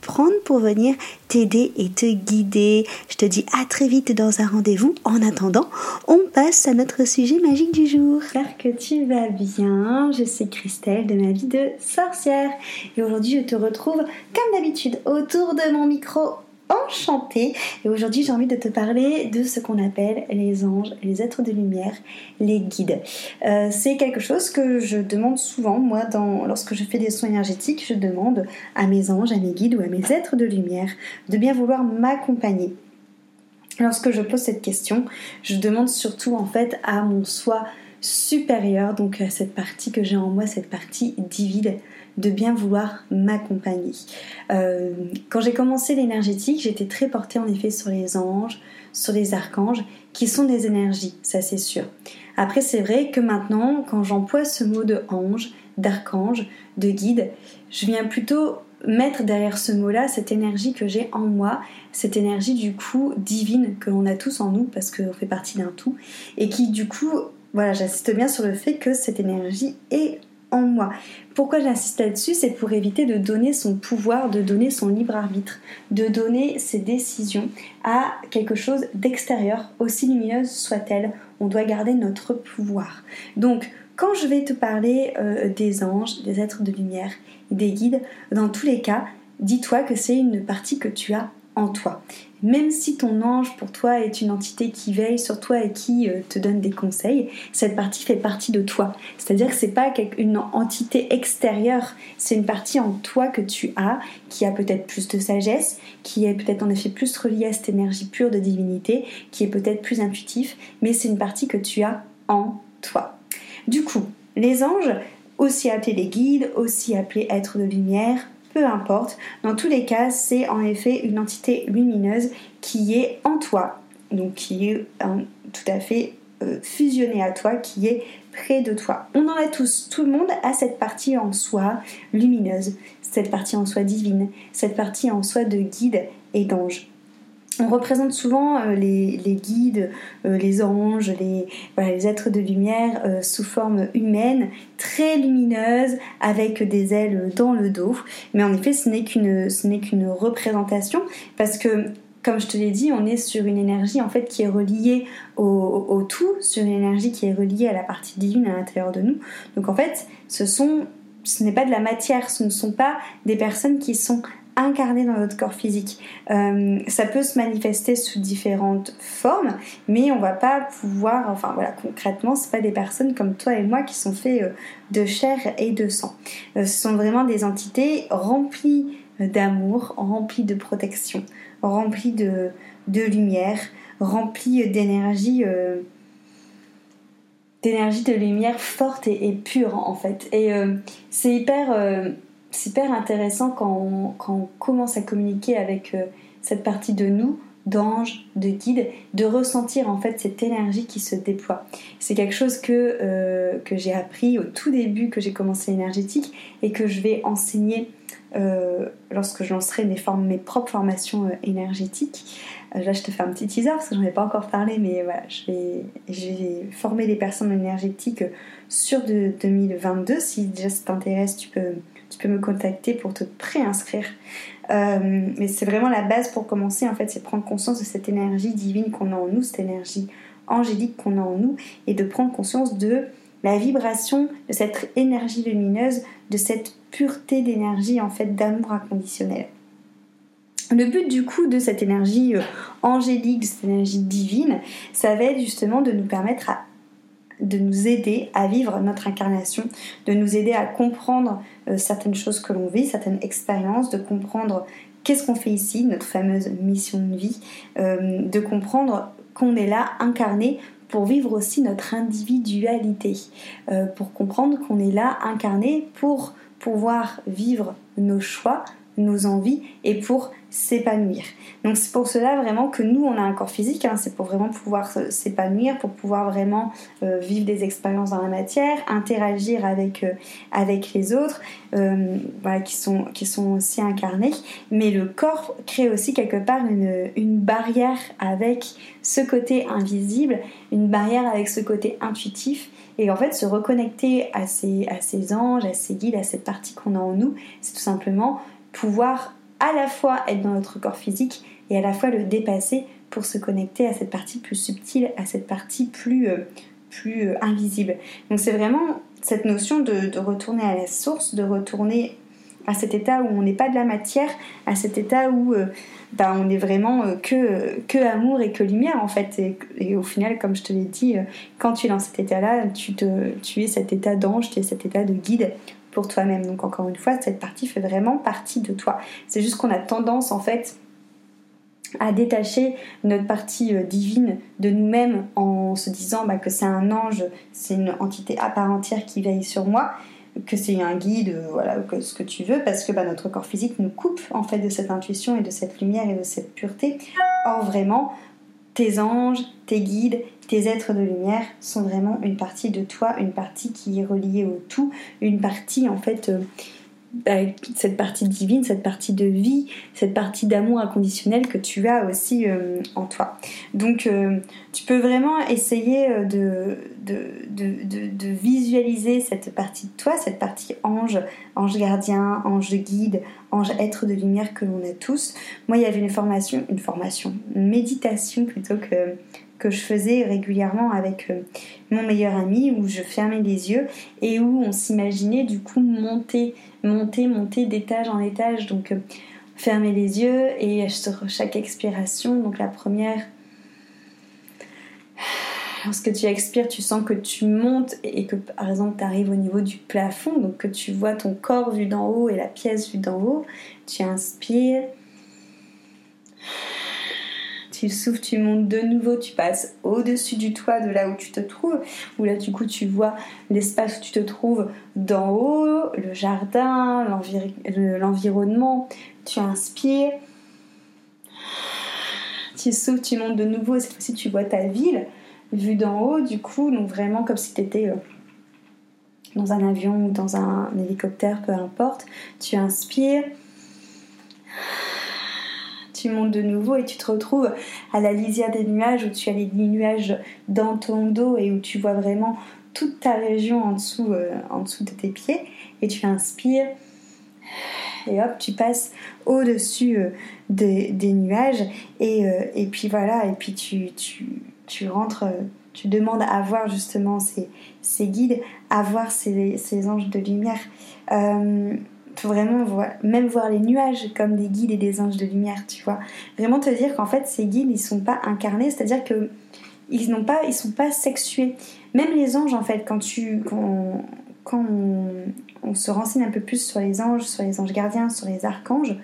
prendre pour venir t'aider et te guider. Je te dis à très vite dans un rendez-vous. En attendant, on passe à notre sujet magique du jour. J'espère que tu vas bien. Je suis Christelle de ma vie de sorcière. Et aujourd'hui, je te retrouve comme d'habitude autour de mon micro enchantée et aujourd'hui j'ai envie de te parler de ce qu'on appelle les anges, les êtres de lumière, les guides. Euh, c'est quelque chose que je demande souvent, moi, dans, lorsque je fais des soins énergétiques, je demande à mes anges, à mes guides ou à mes êtres de lumière de bien vouloir m'accompagner. Lorsque je pose cette question, je demande surtout en fait à mon soi supérieur, donc à cette partie que j'ai en moi, cette partie divine, de bien vouloir m'accompagner. Euh, quand j'ai commencé l'énergétique, j'étais très portée en effet sur les anges, sur les archanges, qui sont des énergies, ça c'est sûr. Après, c'est vrai que maintenant, quand j'emploie ce mot de ange, d'archange, de guide, je viens plutôt mettre derrière ce mot-là cette énergie que j'ai en moi, cette énergie du coup divine que l'on a tous en nous parce qu'on fait partie d'un tout, et qui du coup, voilà, j'insiste bien sur le fait que cette énergie est moi. Pourquoi j'insiste là-dessus C'est pour éviter de donner son pouvoir, de donner son libre arbitre, de donner ses décisions à quelque chose d'extérieur, aussi lumineuse soit-elle. On doit garder notre pouvoir. Donc, quand je vais te parler euh, des anges, des êtres de lumière, des guides, dans tous les cas, dis-toi que c'est une partie que tu as en toi. Même si ton ange pour toi est une entité qui veille sur toi et qui euh, te donne des conseils, cette partie fait partie de toi. C'est-à-dire que c'est pas une entité extérieure, c'est une partie en toi que tu as, qui a peut-être plus de sagesse, qui est peut-être en effet plus reliée à cette énergie pure de divinité, qui est peut-être plus intuitif, mais c'est une partie que tu as en toi. Du coup, les anges, aussi appelés les guides, aussi appelés êtres de lumière, peu importe. Dans tous les cas, c'est en effet une entité lumineuse qui est en toi, donc qui est tout à fait euh, fusionnée à toi, qui est près de toi. On en a tous, tout le monde a cette partie en soi lumineuse, cette partie en soi divine, cette partie en soi de guide et d'ange on représente souvent euh, les, guides, euh, les anges, les, êtres de lumière euh, sous forme humaine, très lumineuse, avec des ailes dans le dos. Mais en effet, ce n'est qu'une représentation, parce que comme je te l'ai dit, on est sur une énergie en fait qui est reliée au, tout, sur une énergie qui est reliée à la partie divine à l'intérieur de nous. Donc en fait, ce sont ce n'est pas de la matière, ce ne sont pas des personnes qui sont incarné dans notre corps physique. Euh, ça peut se manifester sous différentes formes, mais on va pas pouvoir, enfin voilà, concrètement, c'est pas des personnes comme toi et moi qui sont faits euh, de chair et de sang. Euh, ce sont vraiment des entités remplies d'amour, remplies de protection, remplies de, de lumière, remplies d'énergie d'énergie de lumière forte et, et, pure en fait. Et c'est hyper c'est intéressant quand on, commence à communiquer avec euh, cette partie de nous, d'ange, de guide, de ressentir en fait cette énergie qui se déploie. C'est quelque chose que, euh, que j'ai appris au tout début que j'ai commencé l'énergétique et que je vais enseigner euh, lorsque je lancerai mes, mes propres formations énergétiques. là, je te fais un petit teaser parce que j'en ai pas encore parlé, mais voilà, je vais, je vais former des personnes énergétiques sur de 2022. Si déjà ça t'intéresse, tu peux tu peux me contacter pour te préinscrire. Euh, mais c'est vraiment la base pour commencer, en fait, c'est prendre conscience de cette énergie divine qu'on a en nous, cette énergie angélique qu'on a en nous, et de prendre conscience de la vibration de cette énergie lumineuse, de cette pureté d'énergie, en fait, d'amour inconditionnel. Le but du coup de cette énergie euh, angélique, de cette énergie divine, ça va être justement de nous permettre à de nous aider à vivre notre incarnation, de nous aider à comprendre euh, certaines choses que l'on vit, certaines expériences, de comprendre qu'est-ce qu'on fait ici, notre fameuse mission de vie, euh, de comprendre qu'on est là incarné pour vivre aussi notre individualité, euh, pour comprendre qu'on est là incarné pour pouvoir vivre nos choix, nos envies et pour s'épanouir. Donc c'est pour cela vraiment que nous on a un corps physique, hein. c'est pour vraiment pouvoir s'épanouir, pour pouvoir vraiment euh, vivre des expériences dans la matière, interagir avec, euh, avec les autres, euh, qui, sont, qui sont aussi incarnés. Mais le corps crée aussi quelque part une, une barrière avec ce côté invisible, une barrière avec ce côté intuitif. Et en fait, se reconnecter à ces, à ces anges, à ces guides, à cette partie qu'on a en nous, c'est tout simplement pouvoir à la fois être dans notre corps physique et à la fois le dépasser pour se connecter à cette partie plus subtile, à cette partie plus, euh, plus euh, invisible. Donc c'est vraiment cette notion de, retourner à la source, de retourner à cet état où on n'est pas de la matière, à cet état où euh, bah, on est vraiment que, que amour et que lumière en fait. Et, au final, comme je te l'ai dit, quand tu es dans cet état-là, tu, te, tu es cet état d'ange, tu es cet état de guide pour toi-même. Donc encore une fois, cette partie fait vraiment partie de toi. C'est juste qu'on a tendance en fait à détacher notre partie euh, divine de nous-mêmes en se disant bah, que c'est un ange, c'est une entité à part entière qui veille sur moi, que c'est un guide, euh, voilà, ce que tu veux, parce que bah, notre corps physique nous coupe en fait de cette intuition et de cette lumière et de cette pureté. Or vraiment, tes anges, tes guides, tes êtres de lumière sont vraiment une partie de toi, une partie qui est reliée au tout, une partie en fait, euh, bah, cette partie divine, cette partie de vie, cette partie d'amour inconditionnel que tu as aussi euh, en toi. Donc euh, tu peux vraiment essayer de visualiser cette partie de toi, cette partie ange, ange gardien, ange guide, ange être de lumière que l'on a tous. Moi, il y avait une formation, une formation, méditation plutôt que que je faisais régulièrement avec euh, mon meilleur ami où je fermais les yeux et où on s'imaginait du coup monter, monter, monter d'étage en étage. Donc euh, fermer les yeux et sur chaque expiration, donc la première, lorsque tu expires, tu sens que tu montes et que par exemple tu arrives au niveau du plafond, donc que tu vois ton corps vu d'en haut et la pièce vue d'en haut. Tu inspires tu souffles, tu montes de nouveau, tu passes au-dessus du toit de là où tu te trouves, où là du coup tu vois l'espace où tu te trouves d'en haut, le jardin, l'environnement, tu inspires, tu souffles, tu montes de nouveau et cette fois-ci tu vois ta ville vue d'en haut du coup, donc vraiment comme si tu étais euh, dans un avion ou dans un hélicoptère, peu importe, tu inspires tu montes de nouveau et tu te retrouves à la lisière des nuages où tu as les nuages dans ton dos et où tu vois vraiment toute ta région en dessous, euh, en dessous de tes pieds. Et tu inspires et hop tu passes au-dessus euh, des, nuages. Et, euh, et, puis voilà et puis tu, tu, rentres tu demandes à voir justement ces, ces guides à voir ces anges de lumière vraiment voir, même voir les nuages comme des guides et des anges de lumière, tu vois. Vraiment te dire qu'en fait, ces guides, ils sont pas incarnés, c'est-à-dire que ils n'ont pas, ils sont pas sexués. Même les anges, en fait, quand tu, quand, quand on, se renseigne un peu plus sur les anges, sur les anges gardiens, sur les archanges,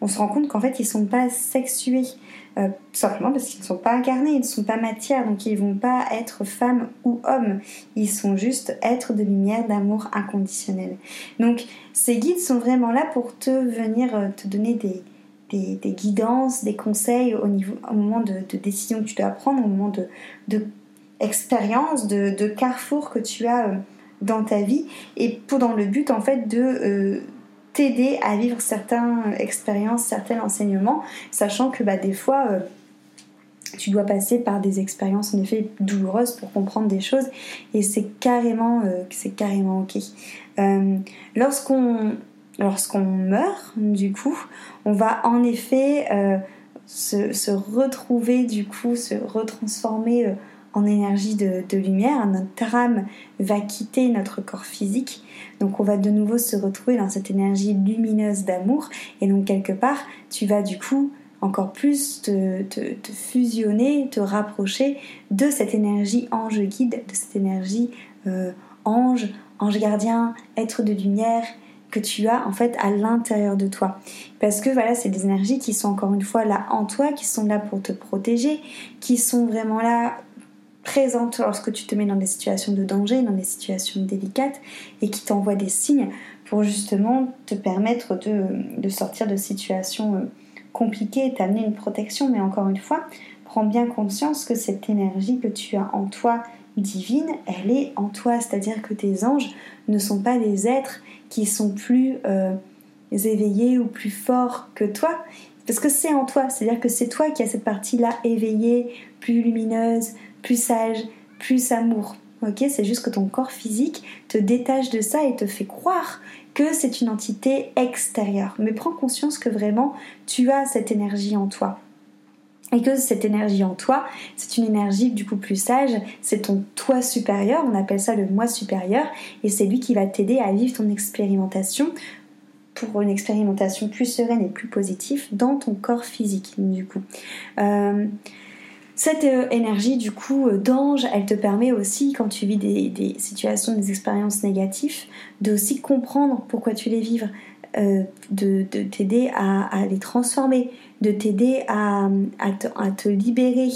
on se rend compte qu'en fait, ils sont pas sexués. Euh, simplement parce qu'ils ne sont pas incarnés, ils ne sont pas matière, donc ils ne vont pas être femmes ou hommes. Ils sont juste êtres de lumière, d'amour inconditionnel. Donc ces guides sont vraiment là pour te venir euh, te donner des, des, guidances, des conseils au, niveau, au moment de, décision que tu dois prendre, au moment de, de expérience, de, carrefour que tu as euh, dans ta vie, et pour dans le but en fait de t'aider à vivre certaines expériences, certains enseignements, sachant que bah, des fois, euh, tu dois passer par des expériences en effet douloureuses pour comprendre des choses, et c'est carrément, euh, c'est carrément ok. Euh, lorsqu'on lorsqu'on meurt, du coup, on va en effet se, se, retrouver, du coup, se retransformer en énergie de, lumière, notre âme va quitter notre corps physique, donc on va de nouveau se retrouver dans cette énergie lumineuse d'amour, et donc quelque part, tu vas du coup encore plus te, fusionner, te rapprocher de cette énergie ange guide, de cette énergie euh, ange, ange gardien, être de lumière que tu as en fait à l'intérieur de toi. Parce que voilà, c'est des énergies qui sont encore une fois là en toi, qui sont là pour te protéger, qui sont vraiment là présentes lorsque tu te mets dans des situations de danger, dans des situations délicates, et qui t'envoient des signes pour justement te permettre de, sortir de situations euh, compliquées et t'amener une protection. Mais encore une fois, prends bien conscience que cette énergie que tu as en toi divine, elle est en toi. C'est-à-dire que tes anges ne sont pas des êtres qui sont plus euh, éveillés ou plus forts que toi. Parce que c'est en toi, c'est-à-dire que c'est toi qui as cette partie-là éveillée, plus lumineuse, plus sage, plus amour. Ok, c'est juste que ton corps physique te détache de ça et te fait croire que c'est une entité extérieure. Mais prends conscience que vraiment tu as cette énergie en toi. Et que cette énergie en toi, c'est une énergie du coup plus sage, c'est ton toi supérieur, on appelle ça le moi supérieur, et c'est lui qui va t'aider à vivre ton expérimentation pour une expérimentation plus sereine et plus positive dans ton corps physique du coup. Euh, cette euh, énergie du coup euh, d'ange, elle te permet aussi quand tu vis des, situations, des expériences négatives, de aussi comprendre pourquoi tu les vives, euh, de, t'aider à, les transformer, de t'aider à, te, libérer,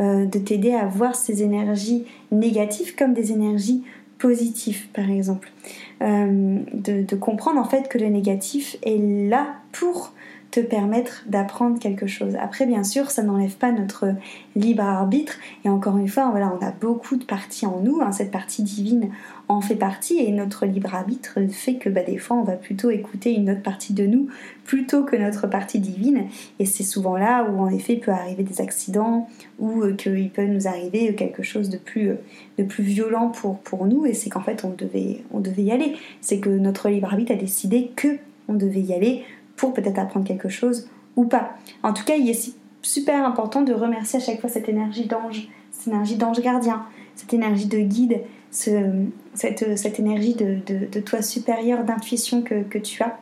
de t'aider à voir ces énergies négatives comme des énergies positives par exemple. de, de, comprendre en fait que le négatif est là pour te permettre d'apprendre quelque chose. Après, bien sûr, ça n'enlève pas notre libre arbitre. Et encore une fois, voilà, on a beaucoup de parties en nous. Hein. cette partie divine en fait partie. Et notre libre arbitre fait que bah, des fois, on va plutôt écouter une autre partie de nous plutôt que notre partie divine. Et c'est souvent là où, en effet, peut arriver des accidents ou euh, qu'il peut nous arriver quelque chose de plus, euh, de plus violent pour, pour nous. Et c'est qu'en fait, on devait, on devait y aller. C'est que notre libre arbitre a décidé que on devait y aller pour peut-être apprendre quelque chose ou pas. En tout cas, il est super important de remercier à chaque fois cette énergie d'ange, cette énergie d'ange gardien, cette énergie de guide, cette, énergie de, toi supérieur, d'intuition que, tu as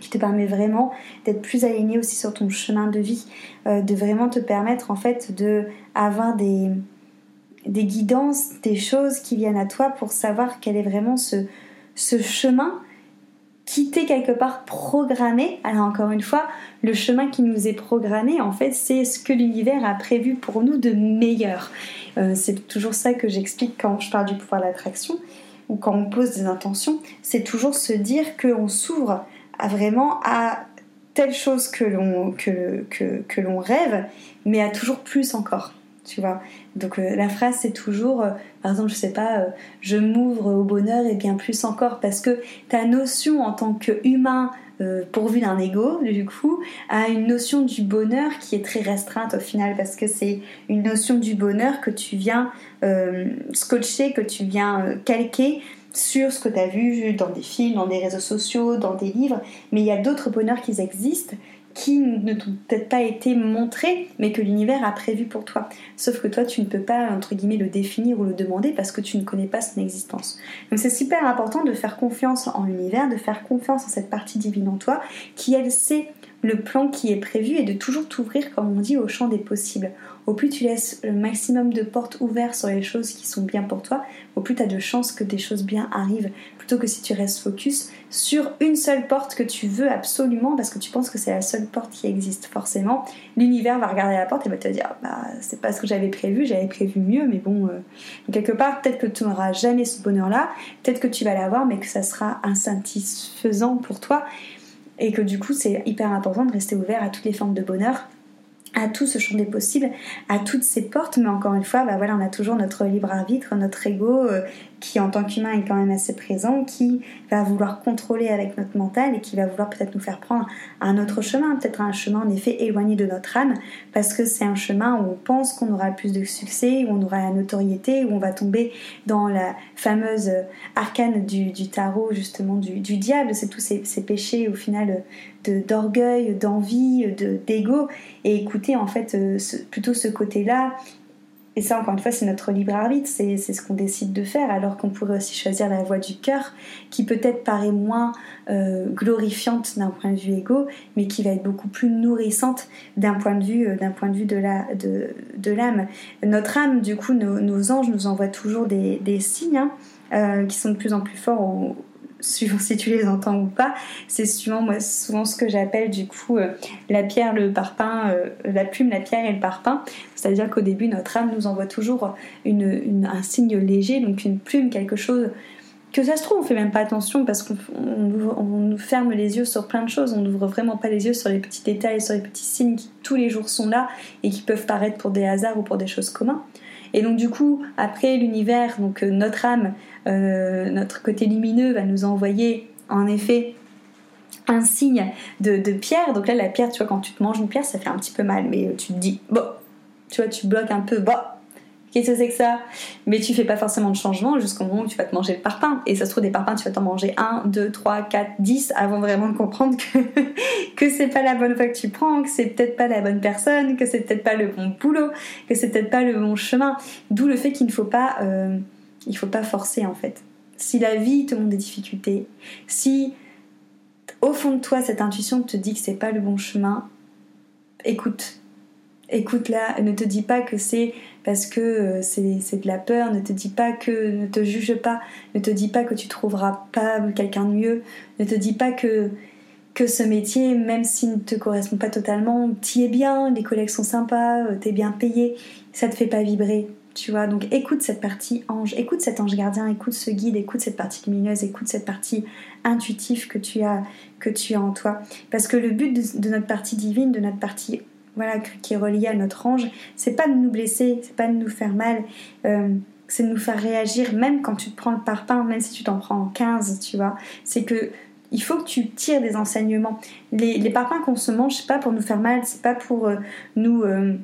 qui te permet vraiment d'être plus aligné aussi sur ton chemin de vie, euh, de vraiment te permettre en fait de des, guidances, des choses qui viennent à toi pour savoir quel est vraiment ce chemin quitter quelque part programmé. Alors encore une fois, le chemin qui nous est programmé, en fait, c'est ce que l'univers a prévu pour nous de meilleur. Euh, c'est toujours ça que j'explique quand je parle du pouvoir de l'attraction ou quand on pose des intentions. C'est toujours se dire qu'on s'ouvre vraiment à telle chose que l'on rêve, mais à toujours plus encore tu vois. Donc euh, la phrase c'est toujours, euh, par exemple, je sais pas, euh, je m'ouvre au bonheur et bien plus encore, parce que ta notion en tant qu'humain pourvu d'un ego, du coup, a une notion du bonheur qui est très restreinte au final, parce que c'est une notion du bonheur que tu viens scotcher, que tu viens calquer sur ce que tu as vu dans des films, dans des réseaux sociaux, dans des livres, mais il y a d'autres bonheurs qui existent qui ne t'ont peut-être pas été montrés, mais que l'univers a prévu pour toi. Sauf que toi, tu ne peux pas, entre guillemets, le définir ou le demander parce que tu ne connais pas son existence. Donc c'est super important de faire confiance en l'univers, de faire confiance en cette partie divine en toi, qui elle sait le plan qui est prévu et de toujours t'ouvrir, comme on dit, au champ des possibles. Au plus tu laisses le maximum de portes ouvertes sur les choses qui sont bien pour toi, au plus tu as de chances que des choses bien arrivent, plutôt que si tu restes focus sur une seule porte que tu veux absolument parce que tu penses que c'est la seule porte qui existe. Forcément, l'univers va regarder la porte et va te dire bah c'est pas ce que j'avais prévu, j'avais prévu mieux, mais bon, euh, quelque part peut-être que tu n'auras jamais ce bonheur-là, peut-être que tu vas l'avoir, mais que ça sera insatisfaisant pour toi et que du coup c'est hyper important de rester ouvert à toutes les formes de bonheur à tout ce champ des possibles, à toutes ces portes, mais encore une fois, bah voilà, on a toujours notre libre arbitre, notre ego euh, qui en tant qu'humain est quand même assez présent, qui va vouloir contrôler avec notre mental et qui va vouloir peut-être nous faire prendre un autre chemin, peut-être un chemin en effet éloigné de notre âme, parce que c'est un chemin où on pense qu'on aura plus de succès, où on aura la notoriété, où on va tomber dans la fameuse arcane du, tarot justement du, diable, c'est tous ces, ces péchés au final d'orgueil, d'envie, d'ego, et écouter en fait euh, plutôt ce côté-là et ça, encore une fois, c'est notre libre arbitre, c'est ce qu'on décide de faire, alors qu'on pourrait aussi choisir la voie du cœur, qui peut-être paraît moins euh, glorifiante d'un point de vue égo, mais qui va être beaucoup plus nourrissante d'un point de vue, euh, d'un point de vue de l'âme. De, de Notre âme, du coup, nos, anges nous envoient toujours des, des signes hein, qui sont de plus en plus forts suivant si tu les entends ou pas, c'est souvent, moi, souvent ce que j'appelle du coup euh, la pierre, le parpaing, euh, la plume, la pierre et le parpaing. C'est-à-dire qu'au début, notre âme nous envoie toujours un signe léger, donc une plume, quelque chose que ça se trouve, on fait même pas attention parce qu'on nous ferme les yeux sur plein de choses, on n'ouvre vraiment pas les yeux sur les petits détails, sur les petits signes qui tous les jours sont là et qui peuvent paraître pour des hasards ou pour des choses communes. Et donc du coup, après l'univers, donc euh, notre âme, euh, notre côté lumineux va nous envoyer en effet un signe de, pierre. Donc là, la pierre, tu vois, quand tu te manges une pierre, ça fait un petit peu mal, mais tu te dis, bon, tu vois, tu bloques un peu, bon, Qu'est-ce que c'est que ça? Mais tu fais pas forcément de changement jusqu'au moment où tu vas te manger le parpaing. Et ça se trouve, des parpaings, tu vas t'en manger 1, 2, 3, 4, 10 avant vraiment de comprendre que, que c'est pas la bonne fois que tu prends, que c'est peut-être pas la bonne personne, que c'est peut-être pas le bon boulot, que c'est peut-être pas le bon chemin. D'où le fait qu'il ne faut pas, euh, il faut pas forcer en fait. Si la vie te montre des difficultés, si au fond de toi cette intuition te dit que c'est pas le bon chemin, écoute, écoute-la, ne te dis pas que c'est parce que euh, c'est de la peur, ne te dis pas que, ne te juge pas, ne te dis pas que tu trouveras pas quelqu'un de mieux, ne te dis pas que, que ce métier, même s'il ne te correspond pas totalement, t'y es bien, les collègues sont sympas, euh, t'es bien payé, ça te fait pas vibrer, tu vois. Donc écoute cette partie ange, écoute cet ange gardien, écoute ce guide, écoute cette partie lumineuse, écoute cette partie intuitive que tu as, que tu as en toi. Parce que le but de notre partie divine, de notre partie voilà, qui est relié à notre ange, c'est pas de nous blesser, c'est pas de nous faire mal, euh, c'est de nous faire réagir, même quand tu te prends le parpaing, même si tu t'en prends 15, tu vois. C'est que il faut que tu tires des enseignements. Les, les parpaings qu'on se mange, c'est pas pour nous faire mal, c'est pas pour euh, nous, euh,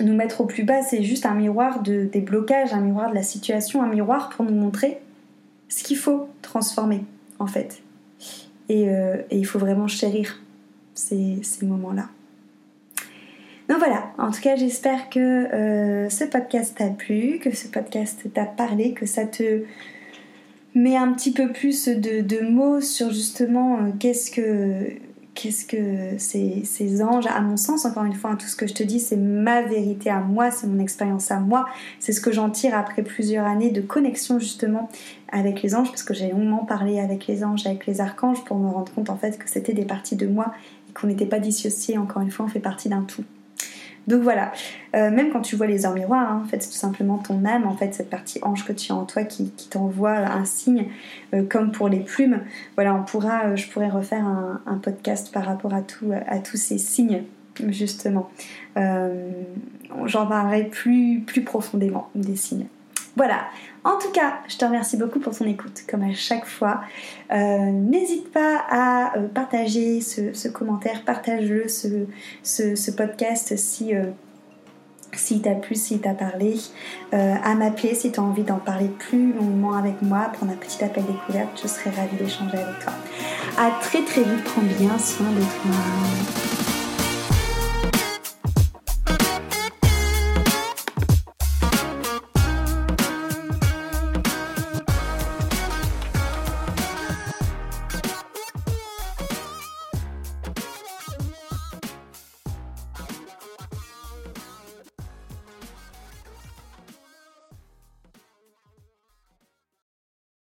nous mettre au plus bas, c'est juste un miroir de, des blocages, un miroir de la situation, un miroir pour nous montrer ce qu'il faut transformer, en fait. Et il faut vraiment chérir ces, moments-là. Donc voilà, en tout cas j'espère que euh, ce podcast t'a plu, que ce podcast t'a parlé, que ça te met un petit peu plus de, mots sur justement euh, qu'est-ce que qu'est-ce que ces, anges, à mon sens, encore une fois, tout ce que je te dis, c'est ma vérité à moi, c'est mon expérience à moi, c'est ce que j'en tire après plusieurs années de connexion justement avec les anges, parce que j'ai longuement parlé avec les anges, avec les archanges, pour me rendre compte en fait que c'était des parties de moi qu'on n'était pas dissocié, encore une fois, on fait partie d'un tout. Donc voilà, euh, même quand tu vois les heures miroirs, hein, en fait, c'est tout simplement ton âme, en fait, cette partie ange que tu as en toi qui, t'envoie un signe, euh, comme pour les plumes. Voilà, on pourra, euh, je pourrais refaire un, un, podcast par rapport à, tout, à tous ces signes, justement. J'en parlerai plus, plus profondément des signes. Voilà. En tout cas, je te remercie beaucoup pour ton écoute, comme à chaque fois. Euh, n'hésite pas à euh, partager ce, commentaire, partage-le, ce, podcast si, euh, si t'a plu, si t'a parlé, à m'appeler si tu as envie d'en parler plus longuement avec moi, prendre un petit appel découverte, je serai ravie d'échanger avec toi. À très très vite, prends bien soin de toi.